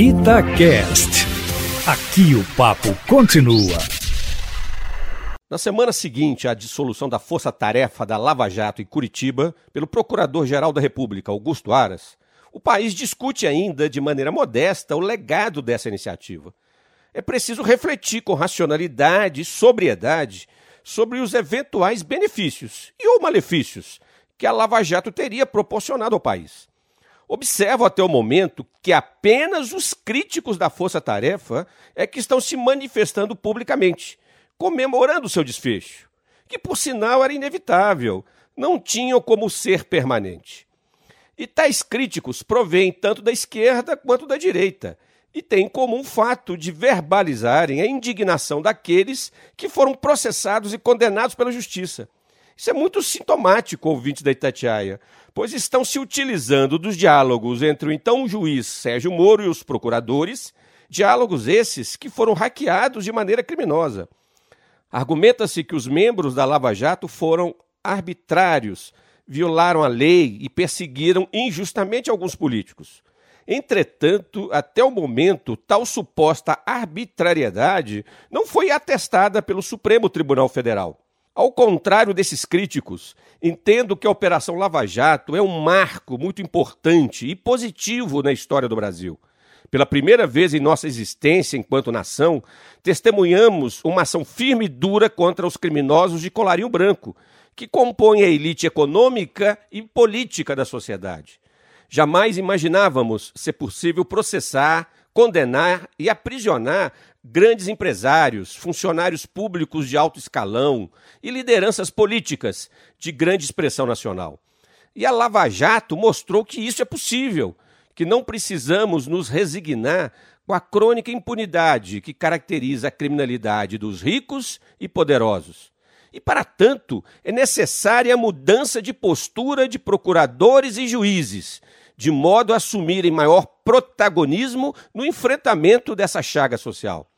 Itacast. Aqui o papo continua. Na semana seguinte à dissolução da Força Tarefa da Lava Jato em Curitiba pelo Procurador-Geral da República, Augusto Aras, o país discute ainda de maneira modesta o legado dessa iniciativa. É preciso refletir com racionalidade e sobriedade sobre os eventuais benefícios e ou malefícios que a Lava Jato teria proporcionado ao país. Observo até o momento que apenas os críticos da Força Tarefa é que estão se manifestando publicamente, comemorando seu desfecho, que por sinal era inevitável, não tinham como ser permanente. E tais críticos provêm tanto da esquerda quanto da direita, e têm como um fato de verbalizarem a indignação daqueles que foram processados e condenados pela justiça isso é muito sintomático, ouvintes da Itatiaia, pois estão se utilizando dos diálogos entre o então juiz Sérgio Moro e os procuradores, diálogos esses que foram hackeados de maneira criminosa. Argumenta-se que os membros da Lava Jato foram arbitrários, violaram a lei e perseguiram injustamente alguns políticos. Entretanto, até o momento, tal suposta arbitrariedade não foi atestada pelo Supremo Tribunal Federal. Ao contrário desses críticos, entendo que a Operação Lava Jato é um marco muito importante e positivo na história do Brasil. Pela primeira vez em nossa existência enquanto nação, testemunhamos uma ação firme e dura contra os criminosos de colarinho branco, que compõem a elite econômica e política da sociedade. Jamais imaginávamos ser possível processar, condenar e aprisionar grandes empresários, funcionários públicos de alto escalão e lideranças políticas de grande expressão nacional. E a Lava Jato mostrou que isso é possível, que não precisamos nos resignar com a crônica impunidade que caracteriza a criminalidade dos ricos e poderosos. E, para tanto, é necessária a mudança de postura de procuradores e juízes, de modo a assumirem maior protagonismo no enfrentamento dessa chaga social.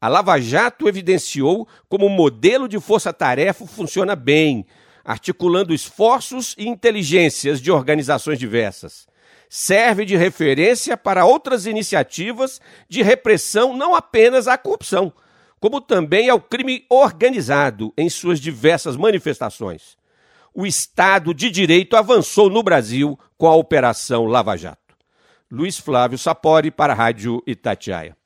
A Lava Jato evidenciou como o modelo de força-tarefa funciona bem, articulando esforços e inteligências de organizações diversas. Serve de referência para outras iniciativas de repressão não apenas à corrupção, como também ao crime organizado em suas diversas manifestações. O Estado de Direito avançou no Brasil com a Operação Lava Jato. Luiz Flávio Sapori para a Rádio Itatiaia.